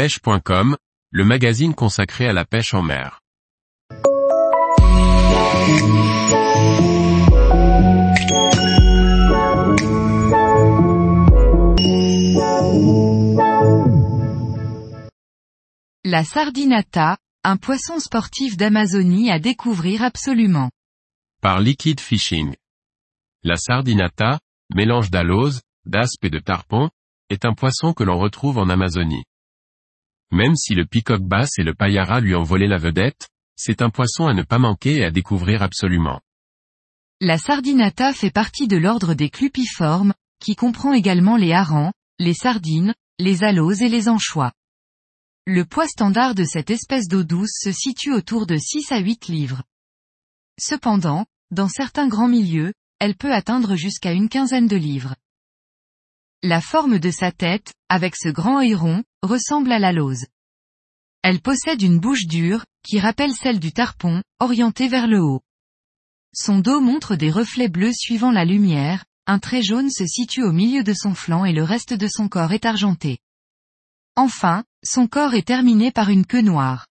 pêche.com, le magazine consacré à la pêche en mer. La sardinata, un poisson sportif d'Amazonie à découvrir absolument. Par Liquid Fishing. La sardinata, mélange d'alose, d'aspe et de tarpon, est un poisson que l'on retrouve en Amazonie. Même si le peacock basse et le payara lui ont volé la vedette, c'est un poisson à ne pas manquer et à découvrir absolument. La sardinata fait partie de l'ordre des clupiformes, qui comprend également les harengs, les sardines, les aloses et les anchois. Le poids standard de cette espèce d'eau douce se situe autour de 6 à 8 livres. Cependant, dans certains grands milieux, elle peut atteindre jusqu'à une quinzaine de livres. La forme de sa tête, avec ce grand œil rond, ressemble à la lose. Elle possède une bouche dure, qui rappelle celle du tarpon, orientée vers le haut. Son dos montre des reflets bleus suivant la lumière, un trait jaune se situe au milieu de son flanc et le reste de son corps est argenté. Enfin, son corps est terminé par une queue noire.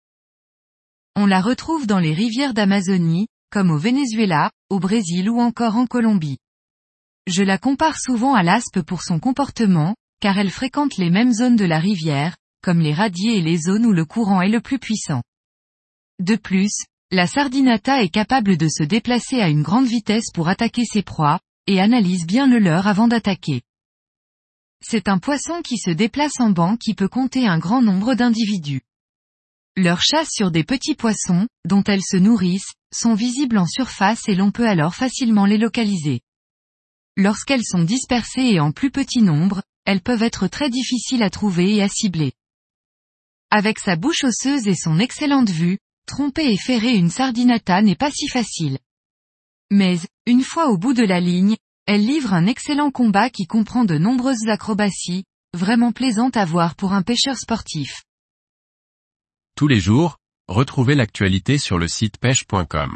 On la retrouve dans les rivières d'Amazonie, comme au Venezuela, au Brésil ou encore en Colombie. Je la compare souvent à l'aspe pour son comportement, car elle fréquente les mêmes zones de la rivière, comme les radiers et les zones où le courant est le plus puissant. De plus, la sardinata est capable de se déplacer à une grande vitesse pour attaquer ses proies, et analyse bien le leur avant d'attaquer. C'est un poisson qui se déplace en banc qui peut compter un grand nombre d'individus. Leurs chasses sur des petits poissons, dont elles se nourrissent, sont visibles en surface et l'on peut alors facilement les localiser. Lorsqu'elles sont dispersées et en plus petit nombre, elles peuvent être très difficiles à trouver et à cibler. Avec sa bouche osseuse et son excellente vue, tromper et ferrer une sardinata n'est pas si facile. Mais, une fois au bout de la ligne, elle livre un excellent combat qui comprend de nombreuses acrobaties, vraiment plaisantes à voir pour un pêcheur sportif. Tous les jours, retrouvez l'actualité sur le site pêche.com.